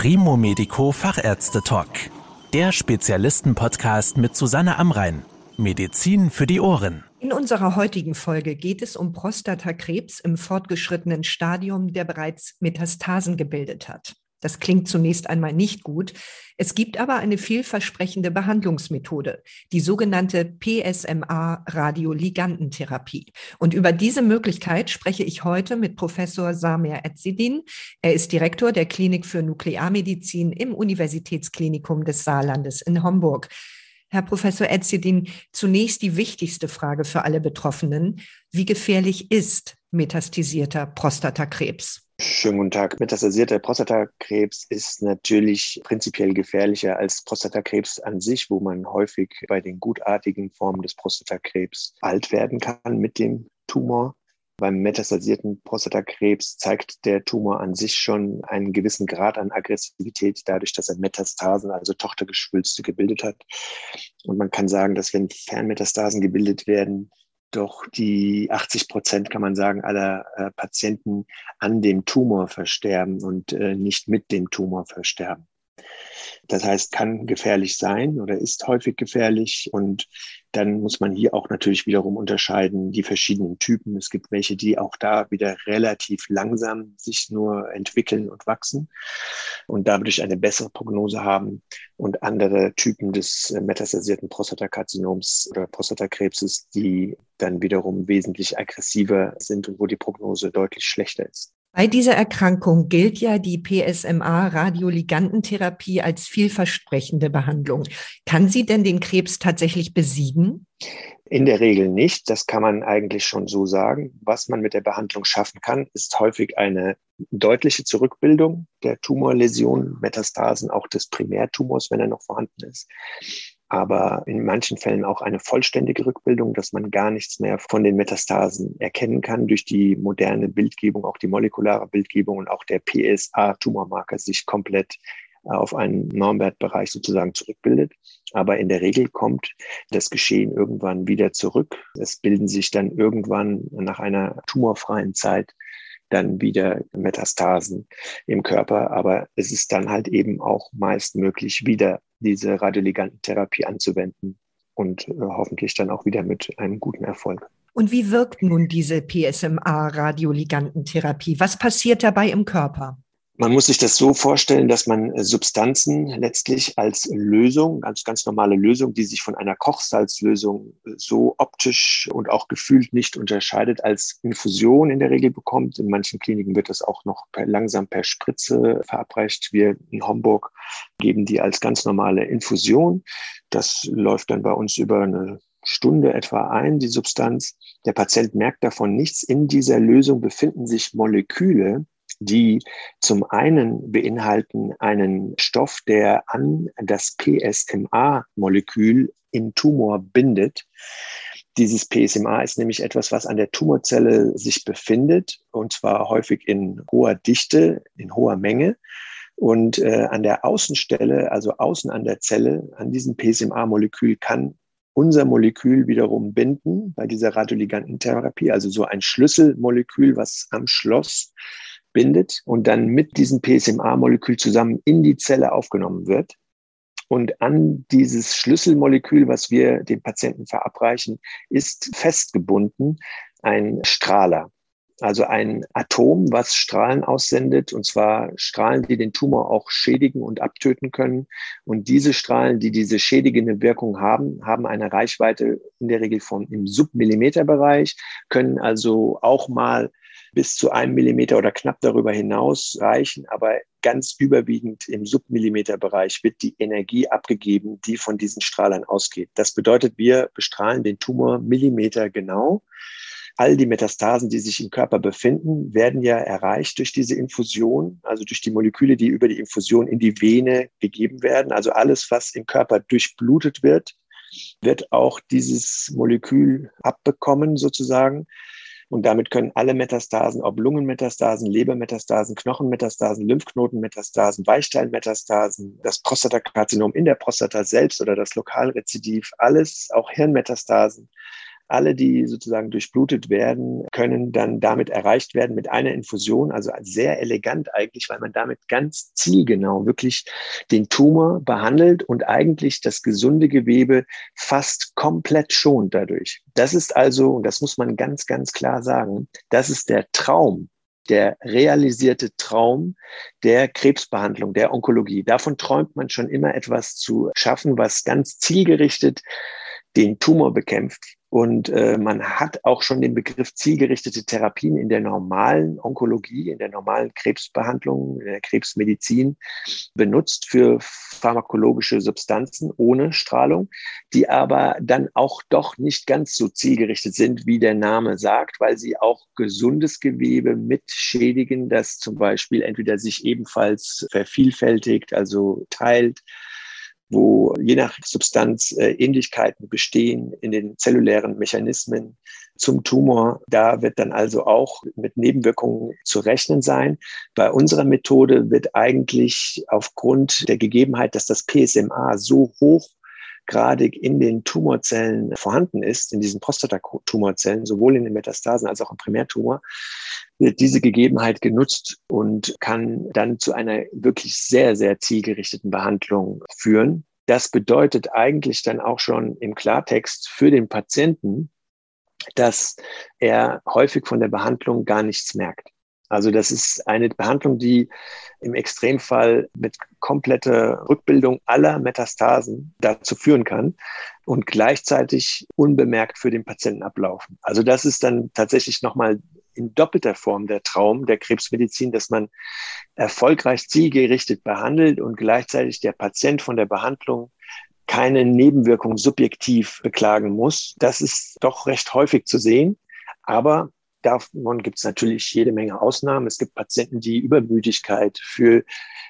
Primo Medico Fachärzte Talk. Der Spezialisten-Podcast mit Susanne Amrein. Medizin für die Ohren. In unserer heutigen Folge geht es um Prostatakrebs im fortgeschrittenen Stadium, der bereits Metastasen gebildet hat. Das klingt zunächst einmal nicht gut. Es gibt aber eine vielversprechende Behandlungsmethode, die sogenannte PSMA-Radioligantentherapie. Und über diese Möglichkeit spreche ich heute mit Professor Samir Etzidin. Er ist Direktor der Klinik für Nuklearmedizin im Universitätsklinikum des Saarlandes in Homburg. Herr Professor Etzidin, zunächst die wichtigste Frage für alle Betroffenen. Wie gefährlich ist metastasierter Prostatakrebs? Schönen guten Tag. Metastasierter Prostatakrebs ist natürlich prinzipiell gefährlicher als Prostatakrebs an sich, wo man häufig bei den gutartigen Formen des Prostatakrebs alt werden kann mit dem Tumor. Beim metastasierten Prostatakrebs zeigt der Tumor an sich schon einen gewissen Grad an Aggressivität, dadurch, dass er Metastasen, also Tochtergeschwülste, gebildet hat. Und man kann sagen, dass wenn Fernmetastasen gebildet werden, doch die 80 Prozent, kann man sagen, aller äh, Patienten an dem Tumor versterben und äh, nicht mit dem Tumor versterben. Das heißt, kann gefährlich sein oder ist häufig gefährlich. Und dann muss man hier auch natürlich wiederum unterscheiden die verschiedenen Typen. Es gibt welche, die auch da wieder relativ langsam sich nur entwickeln und wachsen und dadurch eine bessere Prognose haben. Und andere Typen des metastasierten Prostatakarzinoms oder Prostatakrebses, die dann wiederum wesentlich aggressiver sind und wo die Prognose deutlich schlechter ist. Bei dieser Erkrankung gilt ja die PSMA-Radioligantentherapie als vielversprechende Behandlung. Kann sie denn den Krebs tatsächlich besiegen? In der Regel nicht. Das kann man eigentlich schon so sagen. Was man mit der Behandlung schaffen kann, ist häufig eine deutliche Zurückbildung der Tumorläsionen, Metastasen auch des Primärtumors, wenn er noch vorhanden ist aber in manchen Fällen auch eine vollständige Rückbildung, dass man gar nichts mehr von den Metastasen erkennen kann durch die moderne Bildgebung, auch die molekulare Bildgebung und auch der PSA-Tumormarker sich komplett äh, auf einen Normwertbereich sozusagen zurückbildet. Aber in der Regel kommt das Geschehen irgendwann wieder zurück. Es bilden sich dann irgendwann nach einer tumorfreien Zeit dann wieder Metastasen im Körper. Aber es ist dann halt eben auch meist möglich, wieder diese Radioligantentherapie anzuwenden und äh, hoffentlich dann auch wieder mit einem guten Erfolg. Und wie wirkt nun diese PSMA-Radioligantentherapie? Was passiert dabei im Körper? Man muss sich das so vorstellen, dass man äh, Substanzen letztlich als Lösung, ganz, ganz normale Lösung, die sich von einer Kochsalzlösung äh, so optisch und auch gefühlt nicht unterscheidet, als Infusion in der Regel bekommt. In manchen Kliniken wird das auch noch per, langsam per Spritze verabreicht. Wir in Homburg geben die als ganz normale Infusion. Das läuft dann bei uns über eine Stunde etwa ein, die Substanz. Der Patient merkt davon nichts. In dieser Lösung befinden sich Moleküle, die zum einen beinhalten einen Stoff, der an das PSMA-Molekül im Tumor bindet. Dieses PSMA ist nämlich etwas, was an der Tumorzelle sich befindet, und zwar häufig in hoher Dichte, in hoher Menge. Und äh, an der Außenstelle, also außen an der Zelle, an diesem PSMA-Molekül kann unser Molekül wiederum binden bei dieser Radioligantentherapie, also so ein Schlüsselmolekül, was am Schloss bindet und dann mit diesem PSMA-Molekül zusammen in die Zelle aufgenommen wird. Und an dieses Schlüsselmolekül, was wir dem Patienten verabreichen, ist festgebunden ein Strahler. Also ein Atom, was Strahlen aussendet, und zwar Strahlen, die den Tumor auch schädigen und abtöten können. Und diese Strahlen, die diese schädigende Wirkung haben, haben eine Reichweite in der Regel von im Submillimeterbereich, können also auch mal bis zu einem Millimeter oder knapp darüber hinaus reichen, aber ganz überwiegend im Submillimeterbereich wird die Energie abgegeben, die von diesen Strahlern ausgeht. Das bedeutet, wir bestrahlen den Tumor Millimeter genau. All die Metastasen, die sich im Körper befinden, werden ja erreicht durch diese Infusion, also durch die Moleküle, die über die Infusion in die Vene gegeben werden. Also alles, was im Körper durchblutet wird, wird auch dieses Molekül abbekommen sozusagen. Und damit können alle Metastasen, ob Lungenmetastasen, Lebermetastasen, Knochenmetastasen, Lymphknotenmetastasen, Weichteilmetastasen, das Prostatakarzinom in der Prostata selbst oder das Lokalrezidiv, alles, auch Hirnmetastasen, alle, die sozusagen durchblutet werden, können dann damit erreicht werden mit einer Infusion, also sehr elegant eigentlich, weil man damit ganz zielgenau wirklich den Tumor behandelt und eigentlich das gesunde Gewebe fast komplett schont dadurch. Das ist also, und das muss man ganz, ganz klar sagen, das ist der Traum der realisierte Traum der Krebsbehandlung, der Onkologie. Davon träumt man schon immer etwas zu schaffen, was ganz zielgerichtet den Tumor bekämpft. Und äh, man hat auch schon den Begriff zielgerichtete Therapien in der normalen Onkologie, in der normalen Krebsbehandlung, in der Krebsmedizin benutzt für pharmakologische Substanzen ohne Strahlung, die aber dann auch doch nicht ganz so zielgerichtet sind, wie der Name sagt, weil sie auch gesundes Gewebe mitschädigen, das zum Beispiel entweder sich ebenfalls vervielfältigt, also teilt, wo je nach Substanz äh, Ähnlichkeiten bestehen in den zellulären Mechanismen zum Tumor. Da wird dann also auch mit Nebenwirkungen zu rechnen sein. Bei unserer Methode wird eigentlich aufgrund der Gegebenheit, dass das PSMA so hoch hochgradig in den Tumorzellen vorhanden ist, in diesen Prostatatumorzellen, sowohl in den Metastasen als auch im Primärtumor, wird diese Gegebenheit genutzt und kann dann zu einer wirklich sehr, sehr zielgerichteten Behandlung führen. Das bedeutet eigentlich dann auch schon im Klartext für den Patienten, dass er häufig von der Behandlung gar nichts merkt. Also das ist eine Behandlung, die im Extremfall mit kompletter Rückbildung aller Metastasen dazu führen kann und gleichzeitig unbemerkt für den Patienten ablaufen. Also das ist dann tatsächlich nochmal in doppelter Form der Traum der Krebsmedizin, dass man erfolgreich zielgerichtet behandelt und gleichzeitig der Patient von der Behandlung keine Nebenwirkung subjektiv beklagen muss. Das ist doch recht häufig zu sehen. Aber Davon gibt es natürlich jede Menge Ausnahmen. Es gibt Patienten, die Übermüdigkeit für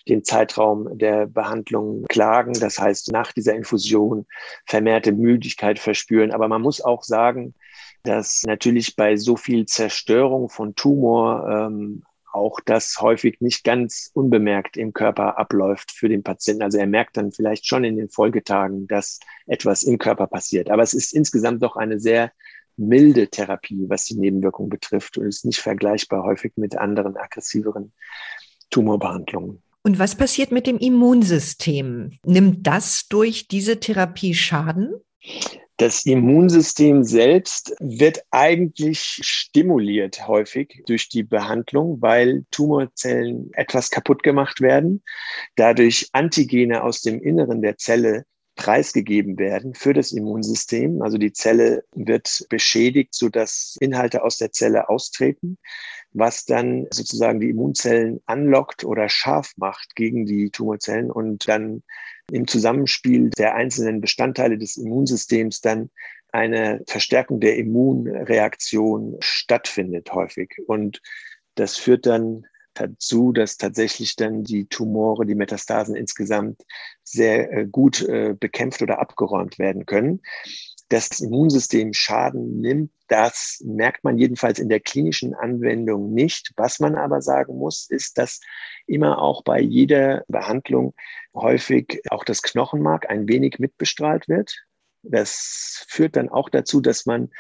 den Zeitraum der Behandlung klagen. Das heißt, nach dieser Infusion vermehrte Müdigkeit verspüren. Aber man muss auch sagen, dass natürlich bei so viel Zerstörung von Tumor ähm, auch das häufig nicht ganz unbemerkt im Körper abläuft für den Patienten. Also er merkt dann vielleicht schon in den Folgetagen, dass etwas im Körper passiert. Aber es ist insgesamt doch eine sehr milde Therapie, was die Nebenwirkungen betrifft und ist nicht vergleichbar häufig mit anderen aggressiveren Tumorbehandlungen. Und was passiert mit dem Immunsystem? Nimmt das durch diese Therapie Schaden? Das Immunsystem selbst wird eigentlich stimuliert häufig durch die Behandlung, weil Tumorzellen etwas kaputt gemacht werden, dadurch Antigene aus dem Inneren der Zelle preisgegeben werden für das Immunsystem. Also die Zelle wird beschädigt, sodass Inhalte aus der Zelle austreten, was dann sozusagen die Immunzellen anlockt oder scharf macht gegen die Tumorzellen und dann im Zusammenspiel der einzelnen Bestandteile des Immunsystems dann eine Verstärkung der Immunreaktion stattfindet häufig. Und das führt dann dazu, dass tatsächlich dann die Tumore, die Metastasen insgesamt sehr äh, gut äh, bekämpft oder abgeräumt werden können. Dass das Immunsystem Schaden nimmt, das merkt man jedenfalls in der klinischen Anwendung nicht. Was man aber sagen muss, ist, dass immer auch bei jeder Behandlung häufig auch das Knochenmark ein wenig mitbestrahlt wird. Das führt dann auch dazu, dass man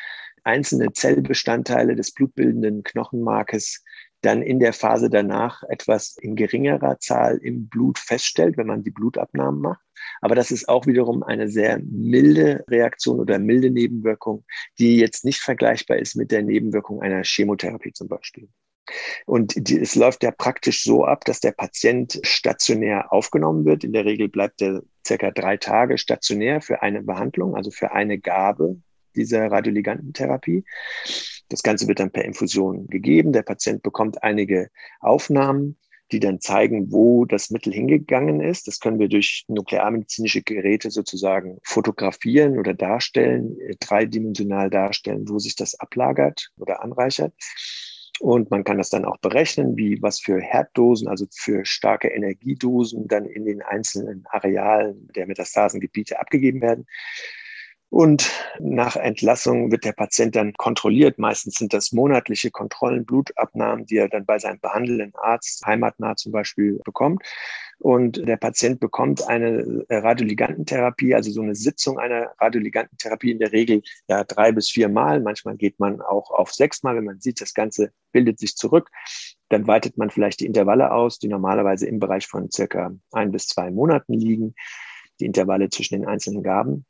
einzelne Zellbestandteile des blutbildenden Knochenmarkes dann in der Phase danach etwas in geringerer Zahl im Blut feststellt, wenn man die Blutabnahmen macht. Aber das ist auch wiederum eine sehr milde Reaktion oder milde Nebenwirkung, die jetzt nicht vergleichbar ist mit der Nebenwirkung einer Chemotherapie zum Beispiel. Und die, es läuft ja praktisch so ab, dass der Patient stationär aufgenommen wird. In der Regel bleibt er circa drei Tage stationär für eine Behandlung, also für eine Gabe dieser Radioligantentherapie. Das Ganze wird dann per Infusion gegeben. Der Patient bekommt einige Aufnahmen, die dann zeigen, wo das Mittel hingegangen ist. Das können wir durch nuklearmedizinische Geräte sozusagen fotografieren oder darstellen, äh, dreidimensional darstellen, wo sich das ablagert oder anreichert. Und man kann das dann auch berechnen, wie was für Herddosen, also für starke Energiedosen dann in den einzelnen Arealen der Metastasengebiete abgegeben werden. Und nach Entlassung wird der Patient dann kontrolliert. Meistens sind das monatliche Kontrollen, Blutabnahmen, die er dann bei seinem behandelnden Arzt, heimatnah zum Beispiel, bekommt. Und der Patient bekommt eine Radioligantentherapie, also so eine Sitzung einer Radioligantentherapie in der Regel ja drei bis vier Mal. Manchmal geht man auch auf sechs Mal, wenn man sieht, das Ganze bildet sich zurück. Dann weitet man vielleicht die Intervalle aus, die normalerweise im Bereich von circa ein bis zwei Monaten liegen, die Intervalle zwischen den einzelnen Gaben.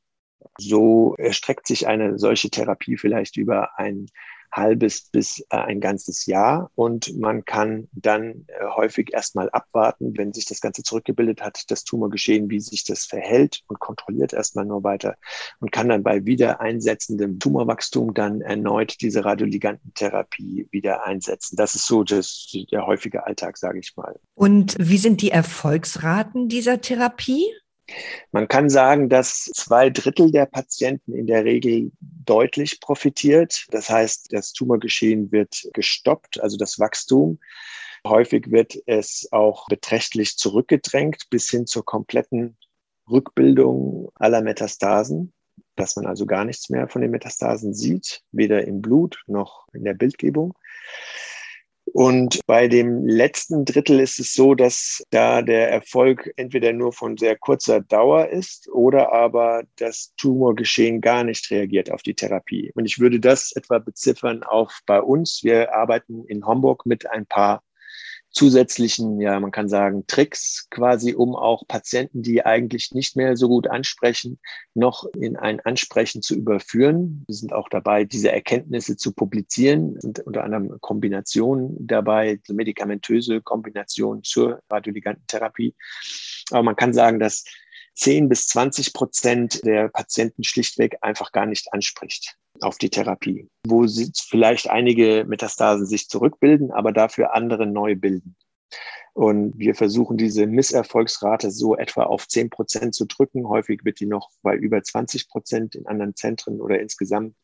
So erstreckt sich eine solche Therapie vielleicht über ein halbes bis äh, ein ganzes Jahr und man kann dann äh, häufig erstmal abwarten, wenn sich das Ganze zurückgebildet hat, das Tumorgeschehen, wie sich das verhält und kontrolliert erstmal nur weiter und kann dann bei wieder einsetzendem Tumorwachstum dann erneut diese Radioligantentherapie wieder einsetzen. Das ist so das, der häufige Alltag, sage ich mal. Und wie sind die Erfolgsraten dieser Therapie? Man kann sagen, dass zwei Drittel der Patienten in der Regel deutlich profitiert. Das heißt, das Tumorgeschehen wird gestoppt, also das Wachstum. Häufig wird es auch beträchtlich zurückgedrängt bis hin zur kompletten Rückbildung aller Metastasen, dass man also gar nichts mehr von den Metastasen sieht, weder im Blut noch in der Bildgebung. Und bei dem letzten Drittel ist es so, dass da der Erfolg entweder nur von sehr kurzer Dauer ist oder aber das Tumorgeschehen gar nicht reagiert auf die Therapie. Und ich würde das etwa beziffern auf bei uns. Wir arbeiten in Homburg mit ein paar zusätzlichen, ja, man kann sagen, Tricks quasi, um auch Patienten, die eigentlich nicht mehr so gut ansprechen, noch in ein Ansprechen zu überführen. Wir sind auch dabei, diese Erkenntnisse zu publizieren, sind unter anderem Kombinationen dabei, medikamentöse Kombinationen zur Radioligantentherapie. Aber man kann sagen, dass 10 bis 20 Prozent der Patienten schlichtweg einfach gar nicht anspricht auf die Therapie, wo vielleicht einige Metastasen sich zurückbilden, aber dafür andere neu bilden. Und wir versuchen diese Misserfolgsrate so etwa auf 10 Prozent zu drücken. Häufig wird die noch bei über 20 Prozent in anderen Zentren oder insgesamt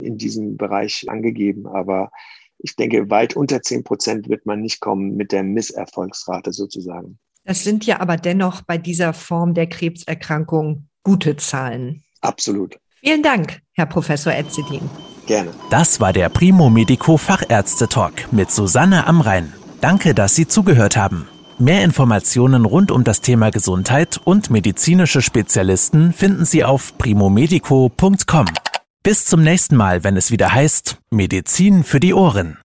in diesem Bereich angegeben. Aber ich denke, weit unter 10 Prozent wird man nicht kommen mit der Misserfolgsrate sozusagen. Das sind ja aber dennoch bei dieser Form der Krebserkrankung gute Zahlen. Absolut. Vielen Dank, Herr Professor Etzedin. Gerne. Das war der Primo Medico Fachärzte Talk mit Susanne Amrein. Danke, dass Sie zugehört haben. Mehr Informationen rund um das Thema Gesundheit und medizinische Spezialisten finden Sie auf primomedico.com. Bis zum nächsten Mal, wenn es wieder heißt Medizin für die Ohren.